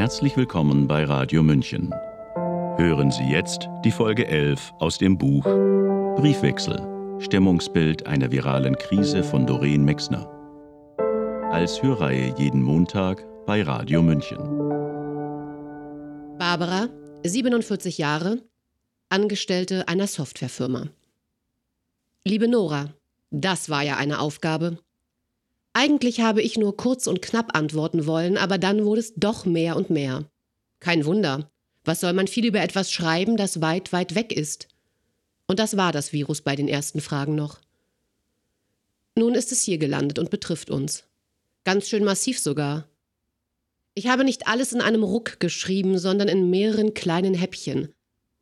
Herzlich willkommen bei Radio München. Hören Sie jetzt die Folge 11 aus dem Buch Briefwechsel. Stimmungsbild einer viralen Krise von Doreen Mexner. Als Hörreihe jeden Montag bei Radio München. Barbara, 47 Jahre, Angestellte einer Softwarefirma. Liebe Nora, das war ja eine Aufgabe. Eigentlich habe ich nur kurz und knapp antworten wollen, aber dann wurde es doch mehr und mehr. Kein Wunder. Was soll man viel über etwas schreiben, das weit, weit weg ist? Und das war das Virus bei den ersten Fragen noch. Nun ist es hier gelandet und betrifft uns. Ganz schön massiv sogar. Ich habe nicht alles in einem Ruck geschrieben, sondern in mehreren kleinen Häppchen.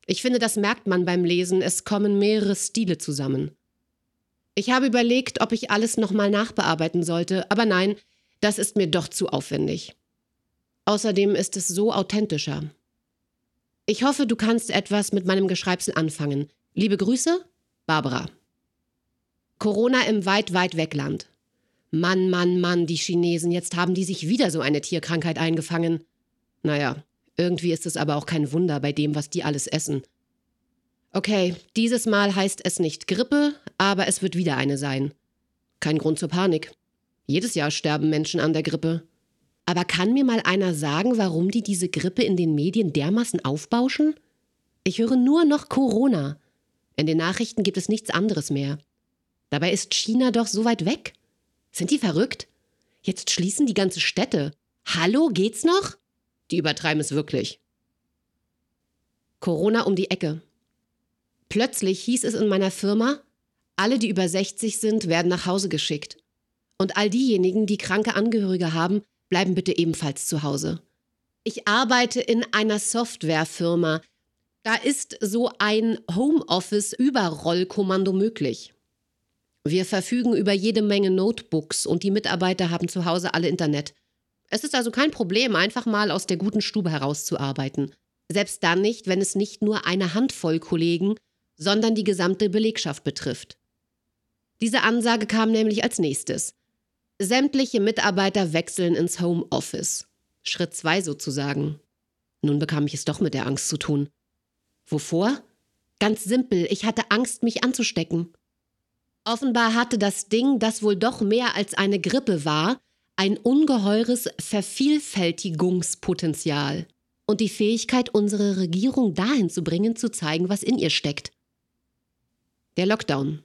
Ich finde, das merkt man beim Lesen, es kommen mehrere Stile zusammen. Ich habe überlegt, ob ich alles nochmal nachbearbeiten sollte, aber nein, das ist mir doch zu aufwendig. Außerdem ist es so authentischer. Ich hoffe, du kannst etwas mit meinem Geschreibsel anfangen. Liebe Grüße, Barbara. Corona im weit, weit Wegland. Mann, Mann, Mann, die Chinesen, jetzt haben die sich wieder so eine Tierkrankheit eingefangen. Naja, irgendwie ist es aber auch kein Wunder bei dem, was die alles essen. Okay, dieses Mal heißt es nicht Grippe, aber es wird wieder eine sein. Kein Grund zur Panik. Jedes Jahr sterben Menschen an der Grippe. Aber kann mir mal einer sagen, warum die diese Grippe in den Medien dermaßen aufbauschen? Ich höre nur noch Corona. In den Nachrichten gibt es nichts anderes mehr. Dabei ist China doch so weit weg. Sind die verrückt? Jetzt schließen die ganze Städte. Hallo, geht's noch? Die übertreiben es wirklich. Corona um die Ecke. Plötzlich hieß es in meiner Firma, alle, die über 60 sind, werden nach Hause geschickt. Und all diejenigen, die kranke Angehörige haben, bleiben bitte ebenfalls zu Hause. Ich arbeite in einer Softwarefirma. Da ist so ein Homeoffice-Überrollkommando möglich. Wir verfügen über jede Menge Notebooks und die Mitarbeiter haben zu Hause alle Internet. Es ist also kein Problem, einfach mal aus der guten Stube herauszuarbeiten. Selbst dann nicht, wenn es nicht nur eine Handvoll Kollegen, sondern die gesamte Belegschaft betrifft. Diese Ansage kam nämlich als nächstes. Sämtliche Mitarbeiter wechseln ins Homeoffice. Schritt zwei sozusagen. Nun bekam ich es doch mit der Angst zu tun. Wovor? Ganz simpel, ich hatte Angst, mich anzustecken. Offenbar hatte das Ding, das wohl doch mehr als eine Grippe war, ein ungeheures Vervielfältigungspotenzial und die Fähigkeit, unsere Regierung dahin zu bringen, zu zeigen, was in ihr steckt. Der Lockdown.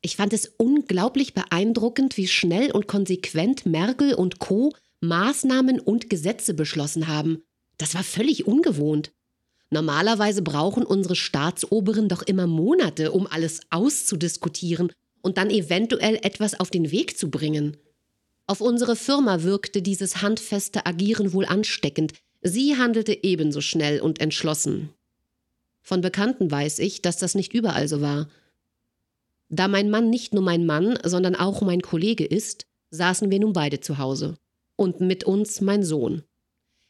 Ich fand es unglaublich beeindruckend, wie schnell und konsequent Merkel und Co. Maßnahmen und Gesetze beschlossen haben. Das war völlig ungewohnt. Normalerweise brauchen unsere Staatsoberen doch immer Monate, um alles auszudiskutieren und dann eventuell etwas auf den Weg zu bringen. Auf unsere Firma wirkte dieses handfeste Agieren wohl ansteckend. Sie handelte ebenso schnell und entschlossen. Von Bekannten weiß ich, dass das nicht überall so war. Da mein Mann nicht nur mein Mann, sondern auch mein Kollege ist, saßen wir nun beide zu Hause. Und mit uns mein Sohn.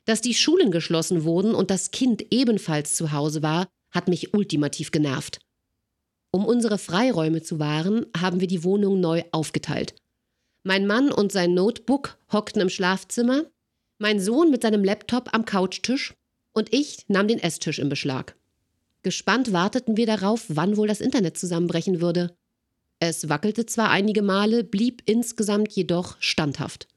Dass die Schulen geschlossen wurden und das Kind ebenfalls zu Hause war, hat mich ultimativ genervt. Um unsere Freiräume zu wahren, haben wir die Wohnung neu aufgeteilt. Mein Mann und sein Notebook hockten im Schlafzimmer, mein Sohn mit seinem Laptop am Couchtisch und ich nahm den Esstisch in Beschlag. Gespannt warteten wir darauf, wann wohl das Internet zusammenbrechen würde. Es wackelte zwar einige Male, blieb insgesamt jedoch standhaft.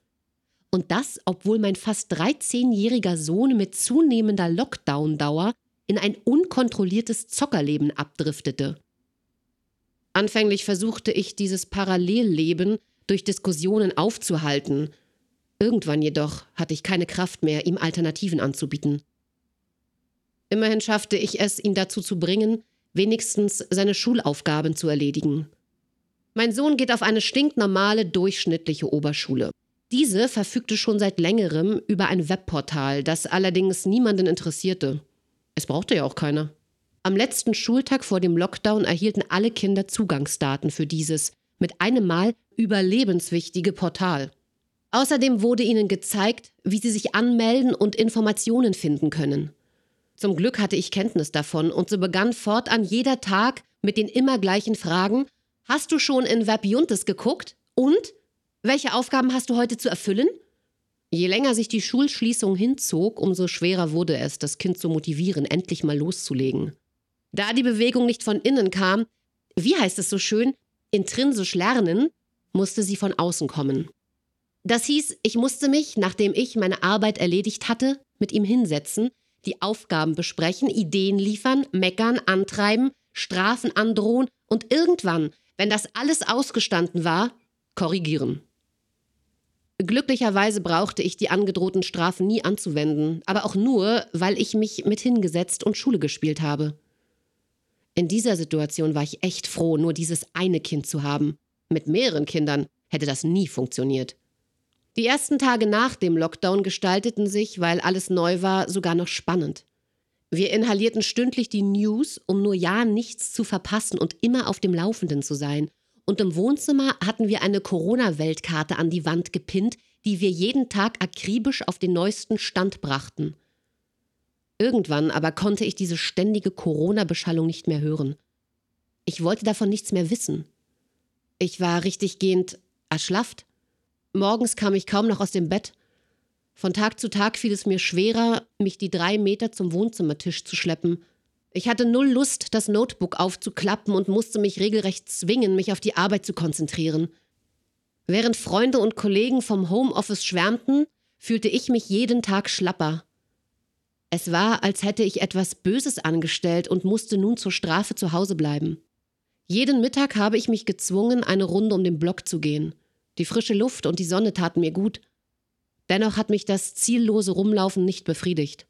Und das, obwohl mein fast 13-jähriger Sohn mit zunehmender Lockdown-Dauer in ein unkontrolliertes Zockerleben abdriftete. Anfänglich versuchte ich, dieses Parallelleben durch Diskussionen aufzuhalten. Irgendwann jedoch hatte ich keine Kraft mehr, ihm Alternativen anzubieten. Immerhin schaffte ich es, ihn dazu zu bringen, wenigstens seine Schulaufgaben zu erledigen. Mein Sohn geht auf eine stinknormale, durchschnittliche Oberschule. Diese verfügte schon seit längerem über ein Webportal, das allerdings niemanden interessierte. Es brauchte ja auch keiner. Am letzten Schultag vor dem Lockdown erhielten alle Kinder Zugangsdaten für dieses mit einem Mal überlebenswichtige Portal. Außerdem wurde ihnen gezeigt, wie sie sich anmelden und Informationen finden können. Zum Glück hatte ich Kenntnis davon und so begann fortan jeder Tag mit den immer gleichen Fragen: Hast du schon in Webjuntes geguckt? Und? Welche Aufgaben hast du heute zu erfüllen? Je länger sich die Schulschließung hinzog, umso schwerer wurde es, das Kind zu motivieren, endlich mal loszulegen. Da die Bewegung nicht von innen kam, wie heißt es so schön, intrinsisch lernen, musste sie von außen kommen. Das hieß, ich musste mich, nachdem ich meine Arbeit erledigt hatte, mit ihm hinsetzen, die Aufgaben besprechen, Ideen liefern, meckern, antreiben, Strafen androhen und irgendwann, wenn das alles ausgestanden war, korrigieren. Glücklicherweise brauchte ich die angedrohten Strafen nie anzuwenden, aber auch nur, weil ich mich mit hingesetzt und Schule gespielt habe. In dieser Situation war ich echt froh, nur dieses eine Kind zu haben. Mit mehreren Kindern hätte das nie funktioniert. Die ersten Tage nach dem Lockdown gestalteten sich, weil alles neu war, sogar noch spannend. Wir inhalierten stündlich die News, um nur ja nichts zu verpassen und immer auf dem Laufenden zu sein. Und im Wohnzimmer hatten wir eine Corona-Weltkarte an die Wand gepinnt, die wir jeden Tag akribisch auf den neuesten Stand brachten. Irgendwann aber konnte ich diese ständige Corona-Beschallung nicht mehr hören. Ich wollte davon nichts mehr wissen. Ich war richtiggehend erschlafft. Morgens kam ich kaum noch aus dem Bett. Von Tag zu Tag fiel es mir schwerer, mich die drei Meter zum Wohnzimmertisch zu schleppen. Ich hatte null Lust, das Notebook aufzuklappen und musste mich regelrecht zwingen, mich auf die Arbeit zu konzentrieren. Während Freunde und Kollegen vom Homeoffice schwärmten, fühlte ich mich jeden Tag schlapper. Es war, als hätte ich etwas Böses angestellt und musste nun zur Strafe zu Hause bleiben. Jeden Mittag habe ich mich gezwungen, eine Runde um den Block zu gehen. Die frische Luft und die Sonne taten mir gut. Dennoch hat mich das ziellose Rumlaufen nicht befriedigt.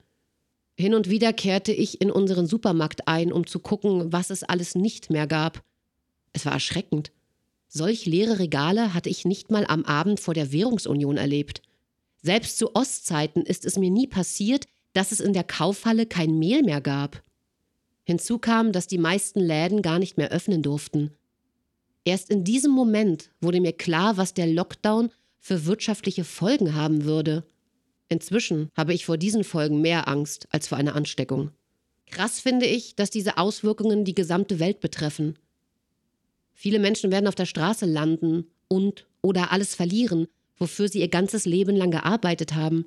Hin und wieder kehrte ich in unseren Supermarkt ein, um zu gucken, was es alles nicht mehr gab. Es war erschreckend. Solch leere Regale hatte ich nicht mal am Abend vor der Währungsunion erlebt. Selbst zu Ostzeiten ist es mir nie passiert, dass es in der Kaufhalle kein Mehl mehr gab. Hinzu kam, dass die meisten Läden gar nicht mehr öffnen durften. Erst in diesem Moment wurde mir klar, was der Lockdown für wirtschaftliche Folgen haben würde. Inzwischen habe ich vor diesen Folgen mehr Angst als vor einer Ansteckung. Krass finde ich, dass diese Auswirkungen die gesamte Welt betreffen. Viele Menschen werden auf der Straße landen und oder alles verlieren, wofür sie ihr ganzes Leben lang gearbeitet haben.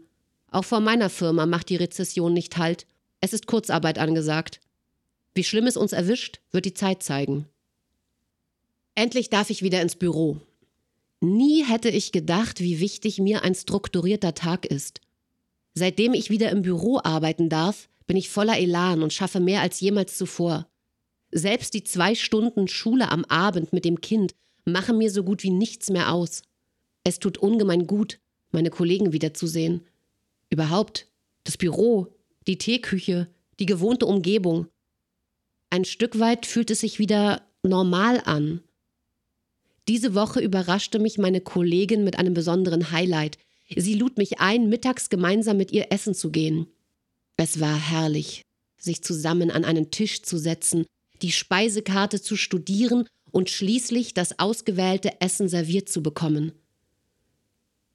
Auch vor meiner Firma macht die Rezession nicht Halt. Es ist Kurzarbeit angesagt. Wie schlimm es uns erwischt, wird die Zeit zeigen. Endlich darf ich wieder ins Büro. Nie hätte ich gedacht, wie wichtig mir ein strukturierter Tag ist. Seitdem ich wieder im Büro arbeiten darf, bin ich voller Elan und schaffe mehr als jemals zuvor. Selbst die zwei Stunden Schule am Abend mit dem Kind machen mir so gut wie nichts mehr aus. Es tut ungemein gut, meine Kollegen wiederzusehen Überhaupt das Büro, die Teeküche, die gewohnte Umgebung. Ein Stück weit fühlt es sich wieder normal an. Diese Woche überraschte mich meine Kollegin mit einem besonderen Highlight. Sie lud mich ein, mittags gemeinsam mit ihr essen zu gehen. Es war herrlich, sich zusammen an einen Tisch zu setzen, die Speisekarte zu studieren und schließlich das ausgewählte Essen serviert zu bekommen.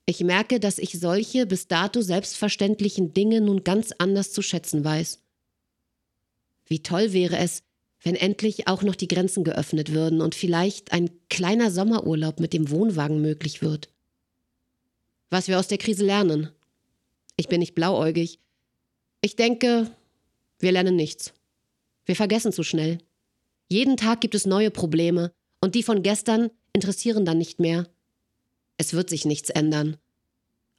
Ich merke, dass ich solche bis dato selbstverständlichen Dinge nun ganz anders zu schätzen weiß. Wie toll wäre es, wenn endlich auch noch die Grenzen geöffnet würden und vielleicht ein kleiner Sommerurlaub mit dem Wohnwagen möglich wird. Was wir aus der Krise lernen. Ich bin nicht blauäugig. Ich denke, wir lernen nichts. Wir vergessen zu schnell. Jeden Tag gibt es neue Probleme und die von gestern interessieren dann nicht mehr. Es wird sich nichts ändern.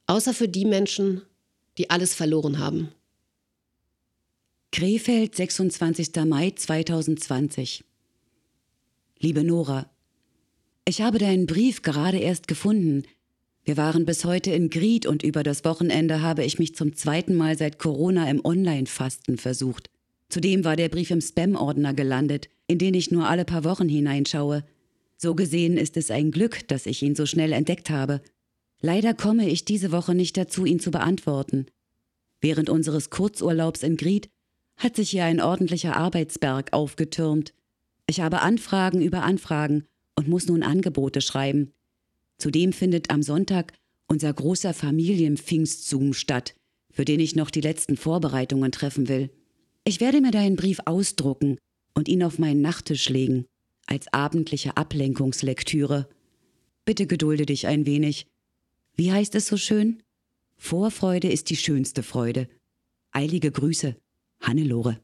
Außer für die Menschen, die alles verloren haben. Krefeld, 26. Mai 2020. Liebe Nora, ich habe deinen Brief gerade erst gefunden. Wir waren bis heute in Gried und über das Wochenende habe ich mich zum zweiten Mal seit Corona im Online-Fasten versucht. Zudem war der Brief im Spam-Ordner gelandet, in den ich nur alle paar Wochen hineinschaue. So gesehen ist es ein Glück, dass ich ihn so schnell entdeckt habe. Leider komme ich diese Woche nicht dazu, ihn zu beantworten. Während unseres Kurzurlaubs in Gried hat sich hier ein ordentlicher Arbeitsberg aufgetürmt. Ich habe Anfragen über Anfragen und muss nun Angebote schreiben. Zudem findet am Sonntag unser großer Familienpfingstzoom statt, für den ich noch die letzten Vorbereitungen treffen will. Ich werde mir deinen Brief ausdrucken und ihn auf meinen Nachttisch legen als abendliche Ablenkungslektüre. Bitte gedulde dich ein wenig. Wie heißt es so schön? Vorfreude ist die schönste Freude. Eilige Grüße, Hannelore.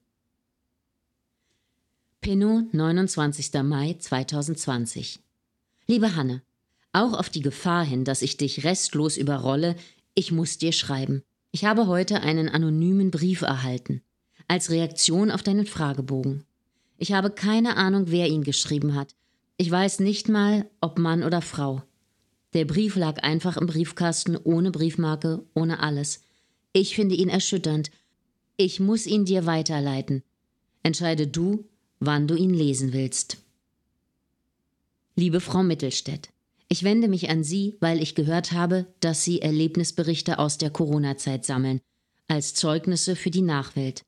Pinot, 29. Mai 2020. Liebe Hanne, auch auf die Gefahr hin, dass ich dich restlos überrolle, ich muss dir schreiben. Ich habe heute einen anonymen Brief erhalten, als Reaktion auf deinen Fragebogen. Ich habe keine Ahnung, wer ihn geschrieben hat. Ich weiß nicht mal, ob Mann oder Frau. Der Brief lag einfach im Briefkasten, ohne Briefmarke, ohne alles. Ich finde ihn erschütternd. Ich muss ihn dir weiterleiten. Entscheide du, wann du ihn lesen willst. Liebe Frau Mittelstädt, ich wende mich an Sie, weil ich gehört habe, dass Sie Erlebnisberichte aus der Corona-Zeit sammeln, als Zeugnisse für die Nachwelt.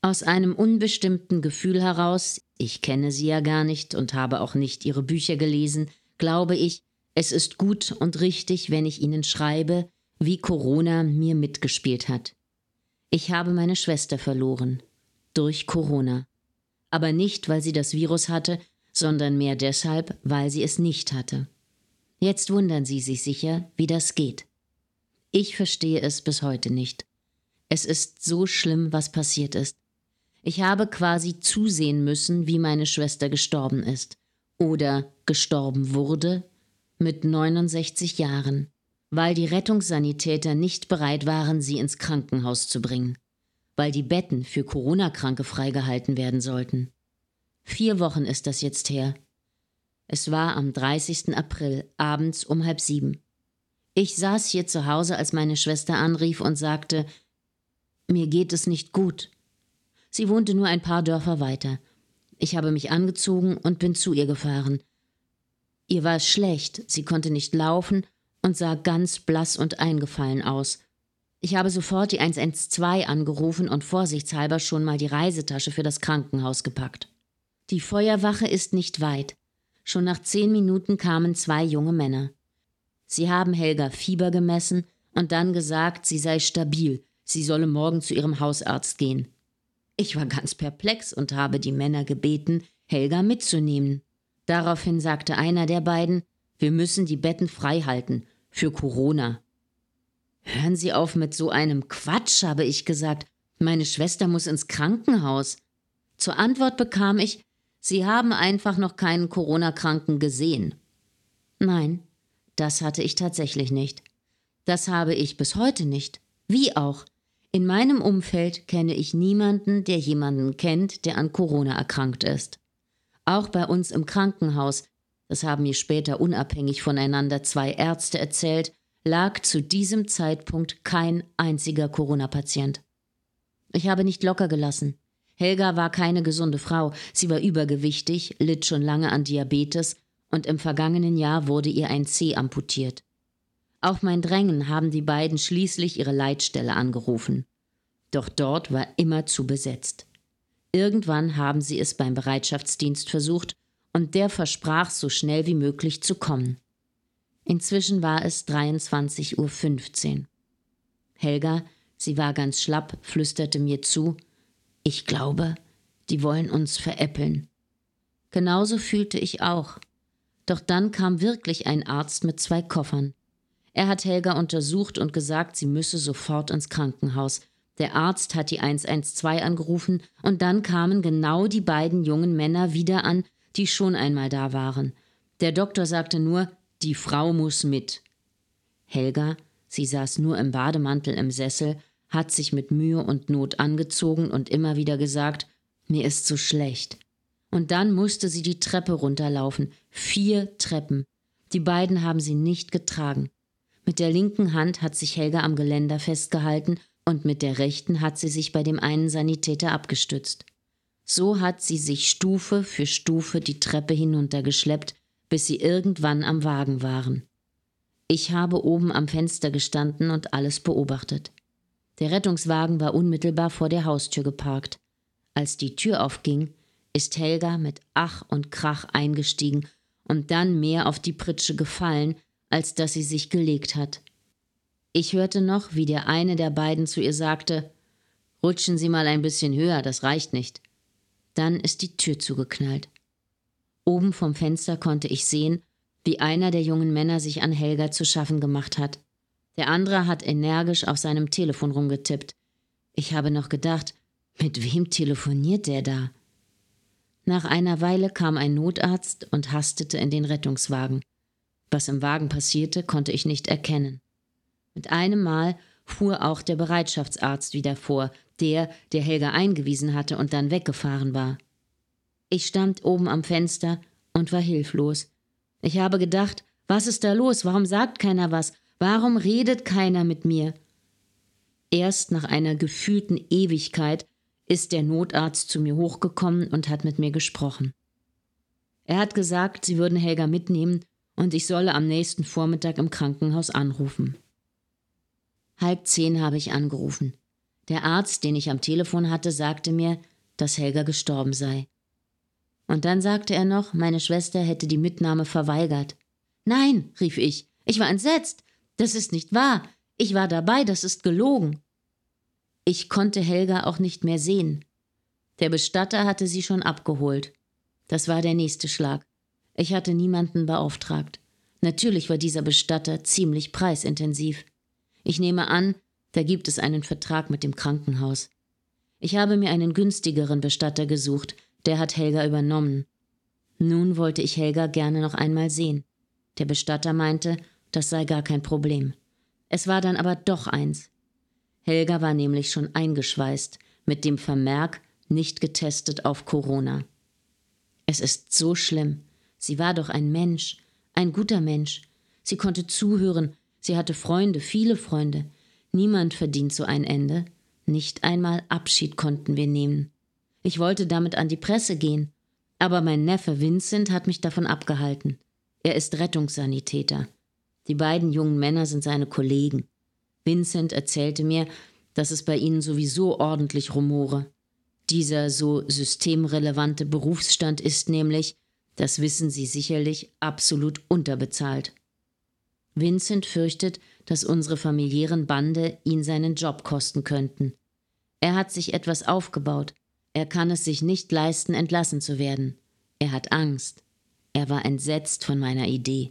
Aus einem unbestimmten Gefühl heraus, ich kenne Sie ja gar nicht und habe auch nicht Ihre Bücher gelesen, glaube ich, es ist gut und richtig, wenn ich Ihnen schreibe, wie Corona mir mitgespielt hat. Ich habe meine Schwester verloren. Durch Corona. Aber nicht, weil sie das Virus hatte, sondern mehr deshalb, weil sie es nicht hatte. Jetzt wundern Sie sich sicher, wie das geht. Ich verstehe es bis heute nicht. Es ist so schlimm, was passiert ist. Ich habe quasi zusehen müssen, wie meine Schwester gestorben ist oder gestorben wurde mit 69 Jahren, weil die Rettungssanitäter nicht bereit waren, sie ins Krankenhaus zu bringen, weil die Betten für Corona-Kranke freigehalten werden sollten. Vier Wochen ist das jetzt her. Es war am 30. April, abends um halb sieben. Ich saß hier zu Hause, als meine Schwester anrief und sagte, mir geht es nicht gut. Sie wohnte nur ein paar Dörfer weiter. Ich habe mich angezogen und bin zu ihr gefahren. Ihr war es schlecht, sie konnte nicht laufen und sah ganz blass und eingefallen aus. Ich habe sofort die 112 angerufen und vorsichtshalber schon mal die Reisetasche für das Krankenhaus gepackt. Die Feuerwache ist nicht weit. Schon nach zehn Minuten kamen zwei junge Männer. Sie haben Helga Fieber gemessen und dann gesagt, sie sei stabil, sie solle morgen zu ihrem Hausarzt gehen. Ich war ganz perplex und habe die Männer gebeten, Helga mitzunehmen. Daraufhin sagte einer der beiden, wir müssen die Betten frei halten, für Corona. Hören Sie auf mit so einem Quatsch, habe ich gesagt. Meine Schwester muss ins Krankenhaus. Zur Antwort bekam ich, Sie haben einfach noch keinen Corona-Kranken gesehen. Nein, das hatte ich tatsächlich nicht. Das habe ich bis heute nicht. Wie auch. In meinem Umfeld kenne ich niemanden, der jemanden kennt, der an Corona erkrankt ist. Auch bei uns im Krankenhaus, das haben mir später unabhängig voneinander zwei Ärzte erzählt, lag zu diesem Zeitpunkt kein einziger Corona-Patient. Ich habe nicht locker gelassen. Helga war keine gesunde Frau, sie war übergewichtig, litt schon lange an Diabetes und im vergangenen Jahr wurde ihr ein Zeh amputiert. Auf mein Drängen haben die beiden schließlich ihre Leitstelle angerufen. Doch dort war immer zu besetzt. Irgendwann haben sie es beim Bereitschaftsdienst versucht und der versprach, so schnell wie möglich zu kommen. Inzwischen war es 23.15 Uhr. Helga, sie war ganz schlapp, flüsterte mir zu, ich glaube, die wollen uns veräppeln. Genauso fühlte ich auch. Doch dann kam wirklich ein Arzt mit zwei Koffern. Er hat Helga untersucht und gesagt, sie müsse sofort ins Krankenhaus, der Arzt hat die 112 angerufen und dann kamen genau die beiden jungen Männer wieder an, die schon einmal da waren. Der Doktor sagte nur, die Frau muss mit. Helga, sie saß nur im Bademantel im Sessel, hat sich mit Mühe und Not angezogen und immer wieder gesagt, mir ist so schlecht. Und dann musste sie die Treppe runterlaufen, vier Treppen. Die beiden haben sie nicht getragen. Mit der linken Hand hat sich Helga am Geländer festgehalten und mit der rechten hat sie sich bei dem einen Sanitäter abgestützt. So hat sie sich Stufe für Stufe die Treppe hinuntergeschleppt, bis sie irgendwann am Wagen waren. Ich habe oben am Fenster gestanden und alles beobachtet. Der Rettungswagen war unmittelbar vor der Haustür geparkt. Als die Tür aufging, ist Helga mit Ach und Krach eingestiegen und dann mehr auf die Pritsche gefallen, als dass sie sich gelegt hat. Ich hörte noch, wie der eine der beiden zu ihr sagte Rutschen Sie mal ein bisschen höher, das reicht nicht. Dann ist die Tür zugeknallt. Oben vom Fenster konnte ich sehen, wie einer der jungen Männer sich an Helga zu schaffen gemacht hat. Der andere hat energisch auf seinem Telefon rumgetippt. Ich habe noch gedacht, mit wem telefoniert der da? Nach einer Weile kam ein Notarzt und hastete in den Rettungswagen. Was im Wagen passierte, konnte ich nicht erkennen. Mit einem Mal fuhr auch der Bereitschaftsarzt wieder vor, der, der Helga eingewiesen hatte und dann weggefahren war. Ich stand oben am Fenster und war hilflos. Ich habe gedacht, was ist da los? Warum sagt keiner was? Warum redet keiner mit mir? Erst nach einer gefühlten Ewigkeit ist der Notarzt zu mir hochgekommen und hat mit mir gesprochen. Er hat gesagt, sie würden Helga mitnehmen und ich solle am nächsten Vormittag im Krankenhaus anrufen. Halb zehn habe ich angerufen. Der Arzt, den ich am Telefon hatte, sagte mir, dass Helga gestorben sei. Und dann sagte er noch, meine Schwester hätte die Mitnahme verweigert. Nein, rief ich, ich war entsetzt. Das ist nicht wahr. Ich war dabei, das ist gelogen. Ich konnte Helga auch nicht mehr sehen. Der Bestatter hatte sie schon abgeholt. Das war der nächste Schlag. Ich hatte niemanden beauftragt. Natürlich war dieser Bestatter ziemlich preisintensiv. Ich nehme an, da gibt es einen Vertrag mit dem Krankenhaus. Ich habe mir einen günstigeren Bestatter gesucht, der hat Helga übernommen. Nun wollte ich Helga gerne noch einmal sehen. Der Bestatter meinte, das sei gar kein Problem. Es war dann aber doch eins. Helga war nämlich schon eingeschweißt mit dem Vermerk nicht getestet auf Corona. Es ist so schlimm. Sie war doch ein Mensch, ein guter Mensch. Sie konnte zuhören, sie hatte Freunde, viele Freunde. Niemand verdient so ein Ende. Nicht einmal Abschied konnten wir nehmen. Ich wollte damit an die Presse gehen, aber mein Neffe Vincent hat mich davon abgehalten. Er ist Rettungssanitäter. Die beiden jungen Männer sind seine Kollegen. Vincent erzählte mir, dass es bei ihnen sowieso ordentlich rumore. Dieser so systemrelevante Berufsstand ist nämlich, das wissen Sie sicherlich, absolut unterbezahlt. Vincent fürchtet, dass unsere familiären Bande ihn seinen Job kosten könnten. Er hat sich etwas aufgebaut. Er kann es sich nicht leisten, entlassen zu werden. Er hat Angst. Er war entsetzt von meiner Idee.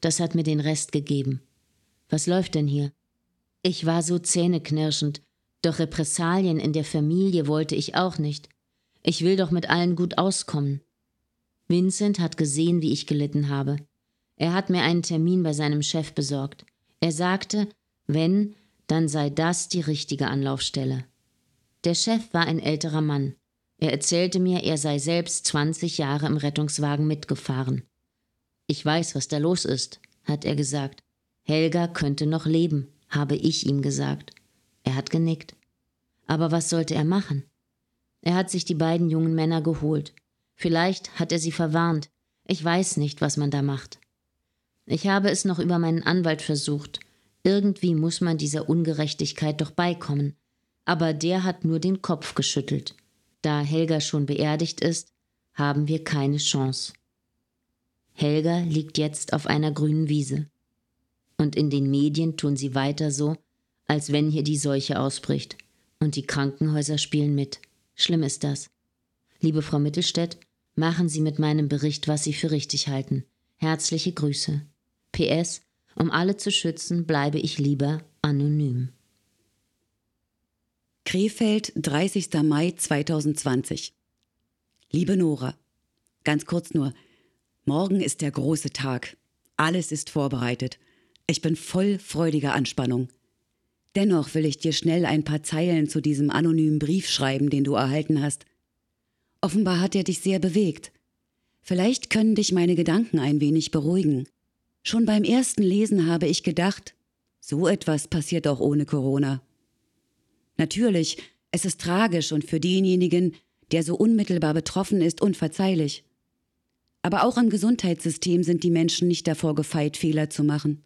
Das hat mir den Rest gegeben. Was läuft denn hier? Ich war so zähneknirschend, doch Repressalien in der Familie wollte ich auch nicht. Ich will doch mit allen gut auskommen. Vincent hat gesehen, wie ich gelitten habe. Er hat mir einen Termin bei seinem Chef besorgt. Er sagte, wenn, dann sei das die richtige Anlaufstelle. Der Chef war ein älterer Mann. Er erzählte mir, er sei selbst 20 Jahre im Rettungswagen mitgefahren. Ich weiß, was da los ist, hat er gesagt. Helga könnte noch leben habe ich ihm gesagt. Er hat genickt. Aber was sollte er machen? Er hat sich die beiden jungen Männer geholt. Vielleicht hat er sie verwarnt. Ich weiß nicht, was man da macht. Ich habe es noch über meinen Anwalt versucht. Irgendwie muss man dieser Ungerechtigkeit doch beikommen. Aber der hat nur den Kopf geschüttelt. Da Helga schon beerdigt ist, haben wir keine Chance. Helga liegt jetzt auf einer grünen Wiese. Und in den Medien tun sie weiter so, als wenn hier die Seuche ausbricht. Und die Krankenhäuser spielen mit. Schlimm ist das. Liebe Frau Mittelstädt, machen Sie mit meinem Bericht, was Sie für richtig halten. Herzliche Grüße. PS, um alle zu schützen, bleibe ich lieber anonym. Krefeld, 30. Mai 2020. Liebe Nora, ganz kurz nur, morgen ist der große Tag. Alles ist vorbereitet. Ich bin voll freudiger Anspannung. Dennoch will ich dir schnell ein paar Zeilen zu diesem anonymen Brief schreiben, den du erhalten hast. Offenbar hat er dich sehr bewegt. Vielleicht können dich meine Gedanken ein wenig beruhigen. Schon beim ersten Lesen habe ich gedacht, so etwas passiert auch ohne Corona. Natürlich, es ist tragisch und für denjenigen, der so unmittelbar betroffen ist, unverzeihlich. Aber auch im Gesundheitssystem sind die Menschen nicht davor gefeit, Fehler zu machen.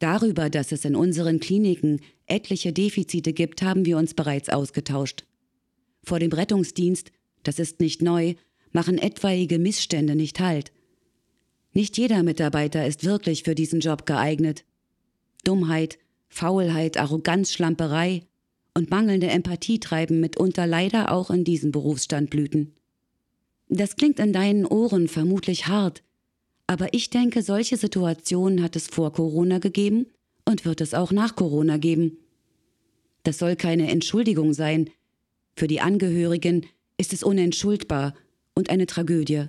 Darüber, dass es in unseren Kliniken etliche Defizite gibt, haben wir uns bereits ausgetauscht. Vor dem Rettungsdienst, das ist nicht neu, machen etwaige Missstände nicht Halt. Nicht jeder Mitarbeiter ist wirklich für diesen Job geeignet. Dummheit, Faulheit, Arroganz, Schlamperei und mangelnde Empathie treiben mitunter leider auch in diesem Berufsstand Blüten. Das klingt in deinen Ohren vermutlich hart, aber ich denke, solche Situationen hat es vor Corona gegeben und wird es auch nach Corona geben. Das soll keine Entschuldigung sein. Für die Angehörigen ist es unentschuldbar und eine Tragödie.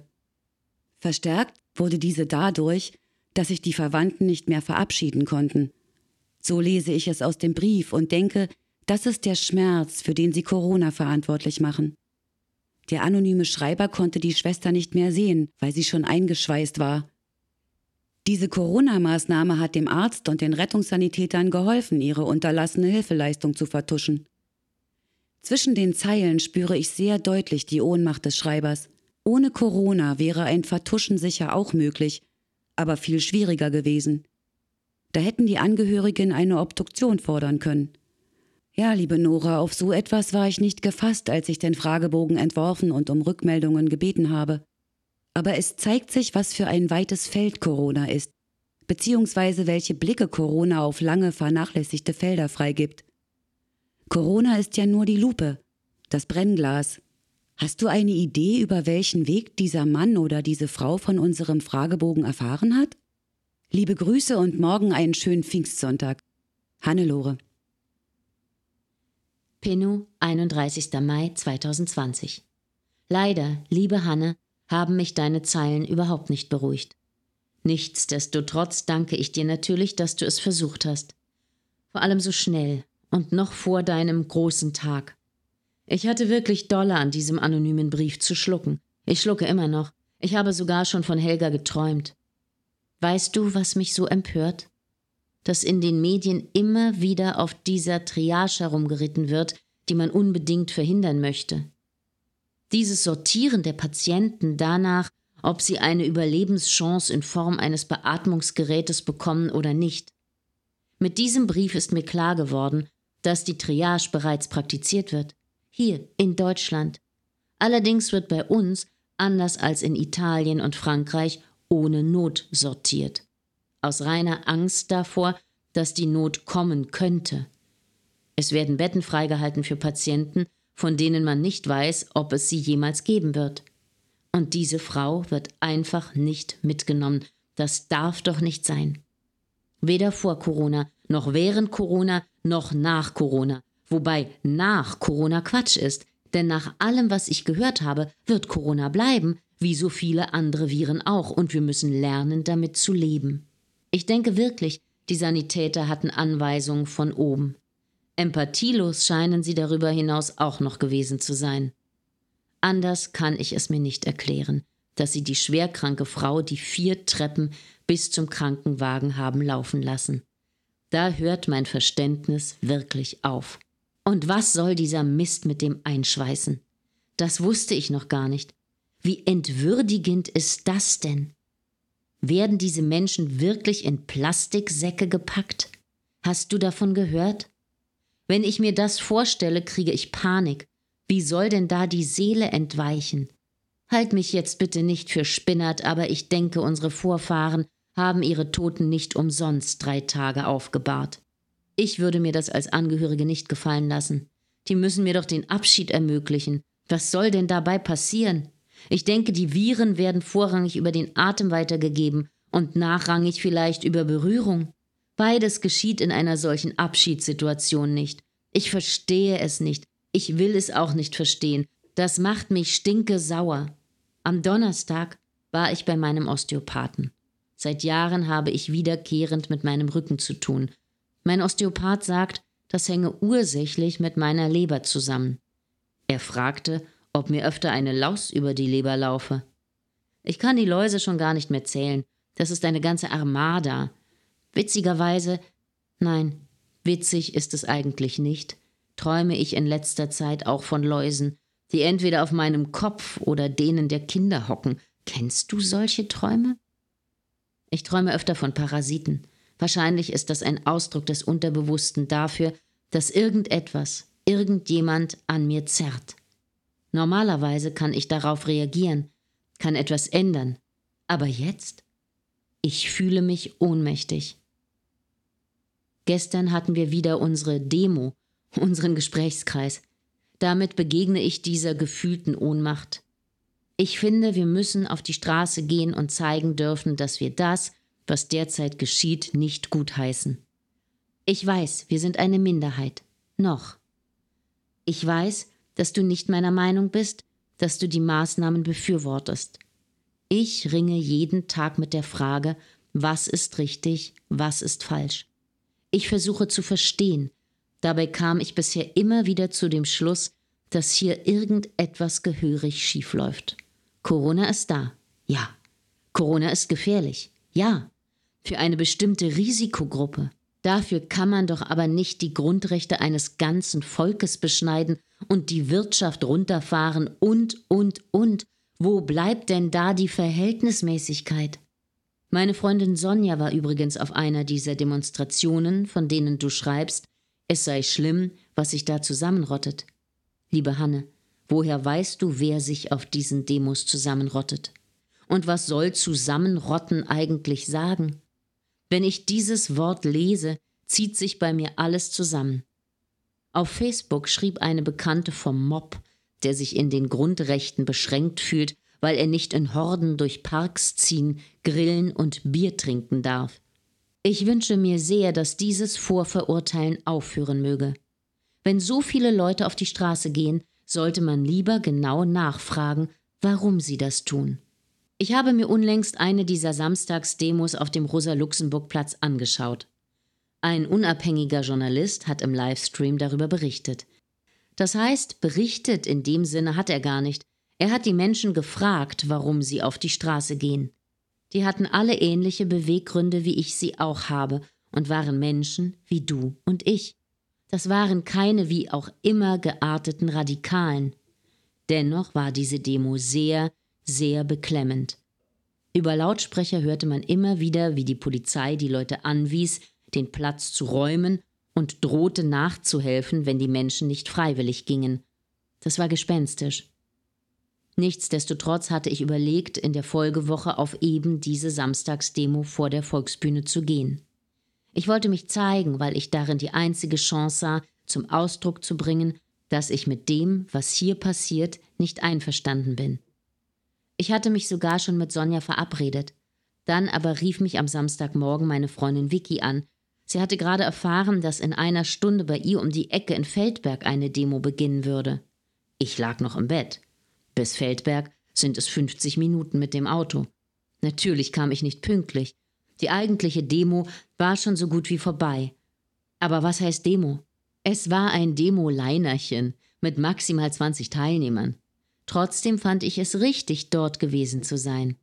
Verstärkt wurde diese dadurch, dass sich die Verwandten nicht mehr verabschieden konnten. So lese ich es aus dem Brief und denke, das ist der Schmerz, für den sie Corona verantwortlich machen. Der anonyme Schreiber konnte die Schwester nicht mehr sehen, weil sie schon eingeschweißt war. Diese Corona-Maßnahme hat dem Arzt und den Rettungssanitätern geholfen, ihre unterlassene Hilfeleistung zu vertuschen. Zwischen den Zeilen spüre ich sehr deutlich die Ohnmacht des Schreibers. Ohne Corona wäre ein Vertuschen sicher auch möglich, aber viel schwieriger gewesen. Da hätten die Angehörigen eine Obduktion fordern können. Ja, liebe Nora, auf so etwas war ich nicht gefasst, als ich den Fragebogen entworfen und um Rückmeldungen gebeten habe. Aber es zeigt sich, was für ein weites Feld Corona ist, beziehungsweise welche Blicke Corona auf lange vernachlässigte Felder freigibt. Corona ist ja nur die Lupe, das Brennglas. Hast du eine Idee, über welchen Weg dieser Mann oder diese Frau von unserem Fragebogen erfahren hat? Liebe Grüße und morgen einen schönen Pfingstsonntag. Hannelore. Pinu, 31. Mai 2020. Leider, liebe Hanne, haben mich deine Zeilen überhaupt nicht beruhigt. Nichtsdestotrotz danke ich dir natürlich, dass du es versucht hast. Vor allem so schnell und noch vor deinem großen Tag. Ich hatte wirklich dolle an diesem anonymen Brief zu schlucken. Ich schlucke immer noch. Ich habe sogar schon von Helga geträumt. Weißt du, was mich so empört? dass in den Medien immer wieder auf dieser Triage herumgeritten wird, die man unbedingt verhindern möchte. Dieses Sortieren der Patienten danach, ob sie eine Überlebenschance in Form eines Beatmungsgerätes bekommen oder nicht. Mit diesem Brief ist mir klar geworden, dass die Triage bereits praktiziert wird. Hier in Deutschland. Allerdings wird bei uns, anders als in Italien und Frankreich, ohne Not sortiert aus reiner Angst davor, dass die Not kommen könnte. Es werden Betten freigehalten für Patienten, von denen man nicht weiß, ob es sie jemals geben wird. Und diese Frau wird einfach nicht mitgenommen. Das darf doch nicht sein. Weder vor Corona, noch während Corona, noch nach Corona. Wobei nach Corona Quatsch ist, denn nach allem, was ich gehört habe, wird Corona bleiben, wie so viele andere Viren auch, und wir müssen lernen, damit zu leben. Ich denke wirklich, die Sanitäter hatten Anweisungen von oben. Empathielos scheinen sie darüber hinaus auch noch gewesen zu sein. Anders kann ich es mir nicht erklären, dass sie die schwerkranke Frau die vier Treppen bis zum Krankenwagen haben laufen lassen. Da hört mein Verständnis wirklich auf. Und was soll dieser Mist mit dem Einschweißen? Das wusste ich noch gar nicht. Wie entwürdigend ist das denn? Werden diese Menschen wirklich in Plastiksäcke gepackt? Hast du davon gehört? Wenn ich mir das vorstelle, kriege ich Panik. Wie soll denn da die Seele entweichen? Halt mich jetzt bitte nicht für Spinnert, aber ich denke, unsere Vorfahren haben ihre Toten nicht umsonst drei Tage aufgebahrt. Ich würde mir das als Angehörige nicht gefallen lassen. Die müssen mir doch den Abschied ermöglichen. Was soll denn dabei passieren? Ich denke, die Viren werden vorrangig über den Atem weitergegeben und nachrangig vielleicht über Berührung. Beides geschieht in einer solchen Abschiedssituation nicht. Ich verstehe es nicht. Ich will es auch nicht verstehen. Das macht mich stinke sauer. Am Donnerstag war ich bei meinem Osteopathen. Seit Jahren habe ich wiederkehrend mit meinem Rücken zu tun. Mein Osteopath sagt, das hänge ursächlich mit meiner Leber zusammen. Er fragte, ob mir öfter eine Laus über die Leber laufe. Ich kann die Läuse schon gar nicht mehr zählen. Das ist eine ganze Armada. Witzigerweise, nein, witzig ist es eigentlich nicht, träume ich in letzter Zeit auch von Läusen, die entweder auf meinem Kopf oder denen der Kinder hocken. Kennst du solche Träume? Ich träume öfter von Parasiten. Wahrscheinlich ist das ein Ausdruck des Unterbewussten dafür, dass irgendetwas, irgendjemand an mir zerrt. Normalerweise kann ich darauf reagieren, kann etwas ändern. Aber jetzt? Ich fühle mich ohnmächtig. Gestern hatten wir wieder unsere Demo, unseren Gesprächskreis. Damit begegne ich dieser gefühlten Ohnmacht. Ich finde, wir müssen auf die Straße gehen und zeigen dürfen, dass wir das, was derzeit geschieht, nicht gutheißen. Ich weiß, wir sind eine Minderheit. Noch. Ich weiß, dass du nicht meiner Meinung bist, dass du die Maßnahmen befürwortest. Ich ringe jeden Tag mit der Frage, was ist richtig, was ist falsch. Ich versuche zu verstehen. Dabei kam ich bisher immer wieder zu dem Schluss, dass hier irgendetwas gehörig schiefläuft. Corona ist da. Ja. Corona ist gefährlich. Ja. Für eine bestimmte Risikogruppe. Dafür kann man doch aber nicht die Grundrechte eines ganzen Volkes beschneiden und die Wirtschaft runterfahren und, und, und. Wo bleibt denn da die Verhältnismäßigkeit? Meine Freundin Sonja war übrigens auf einer dieser Demonstrationen, von denen du schreibst, es sei schlimm, was sich da zusammenrottet. Liebe Hanne, woher weißt du, wer sich auf diesen Demos zusammenrottet? Und was soll zusammenrotten eigentlich sagen? Wenn ich dieses Wort lese, zieht sich bei mir alles zusammen. Auf Facebook schrieb eine Bekannte vom Mob, der sich in den Grundrechten beschränkt fühlt, weil er nicht in Horden durch Parks ziehen, grillen und Bier trinken darf. Ich wünsche mir sehr, dass dieses Vorverurteilen aufhören möge. Wenn so viele Leute auf die Straße gehen, sollte man lieber genau nachfragen, warum sie das tun. Ich habe mir unlängst eine dieser Samstagsdemos auf dem Rosa-Luxemburg-Platz angeschaut. Ein unabhängiger Journalist hat im Livestream darüber berichtet. Das heißt, berichtet in dem Sinne hat er gar nicht. Er hat die Menschen gefragt, warum sie auf die Straße gehen. Die hatten alle ähnliche Beweggründe, wie ich sie auch habe, und waren Menschen wie du und ich. Das waren keine wie auch immer gearteten Radikalen. Dennoch war diese Demo sehr, sehr beklemmend. Über Lautsprecher hörte man immer wieder, wie die Polizei die Leute anwies, den Platz zu räumen und drohte nachzuhelfen, wenn die Menschen nicht freiwillig gingen. Das war gespenstisch. Nichtsdestotrotz hatte ich überlegt, in der Folgewoche auf eben diese Samstagsdemo vor der Volksbühne zu gehen. Ich wollte mich zeigen, weil ich darin die einzige Chance sah, zum Ausdruck zu bringen, dass ich mit dem, was hier passiert, nicht einverstanden bin. Ich hatte mich sogar schon mit Sonja verabredet. Dann aber rief mich am Samstagmorgen meine Freundin Vicky an. Sie hatte gerade erfahren, dass in einer Stunde bei ihr um die Ecke in Feldberg eine Demo beginnen würde. Ich lag noch im Bett. Bis Feldberg sind es 50 Minuten mit dem Auto. Natürlich kam ich nicht pünktlich. Die eigentliche Demo war schon so gut wie vorbei. Aber was heißt Demo? Es war ein Demo-Leinerchen mit maximal 20 Teilnehmern. Trotzdem fand ich es richtig, dort gewesen zu sein.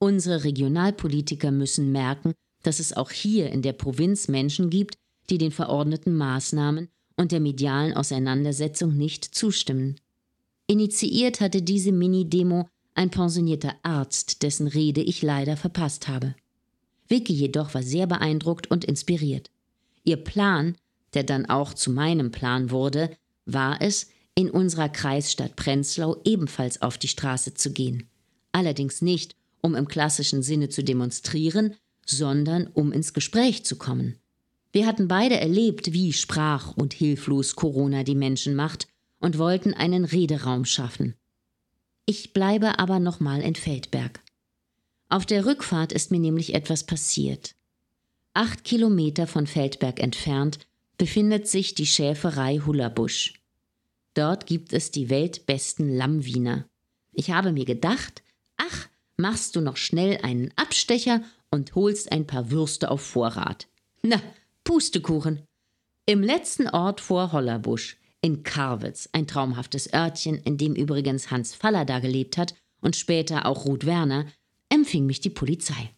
Unsere Regionalpolitiker müssen merken, dass es auch hier in der Provinz Menschen gibt, die den verordneten Maßnahmen und der medialen Auseinandersetzung nicht zustimmen. Initiiert hatte diese Mini-Demo ein pensionierter Arzt, dessen Rede ich leider verpasst habe. Vicky jedoch war sehr beeindruckt und inspiriert. Ihr Plan, der dann auch zu meinem Plan wurde, war es, in unserer Kreisstadt Prenzlau ebenfalls auf die Straße zu gehen. Allerdings nicht, um im klassischen Sinne zu demonstrieren, sondern um ins Gespräch zu kommen. Wir hatten beide erlebt, wie sprach und hilflos Corona die Menschen macht und wollten einen Rederaum schaffen. Ich bleibe aber nochmal in Feldberg. Auf der Rückfahrt ist mir nämlich etwas passiert. Acht Kilometer von Feldberg entfernt befindet sich die Schäferei Hullerbusch. Dort gibt es die weltbesten Lammwiener. Ich habe mir gedacht, ach, machst du noch schnell einen Abstecher und holst ein paar Würste auf Vorrat. Na, Pustekuchen. Im letzten Ort vor Hollerbusch, in Karwitz, ein traumhaftes Örtchen, in dem übrigens Hans Faller da gelebt hat und später auch Ruth Werner, empfing mich die Polizei.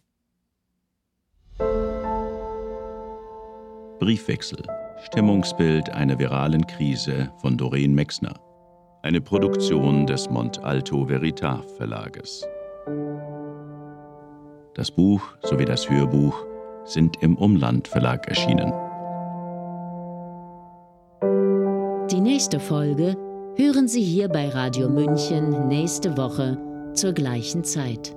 Briefwechsel Stimmungsbild einer viralen Krise von Doreen Mexner. Eine Produktion des Mont Alto Veritas Verlages. Das Buch sowie das Hörbuch sind im Umland Verlag erschienen. Die nächste Folge hören Sie hier bei Radio München nächste Woche zur gleichen Zeit.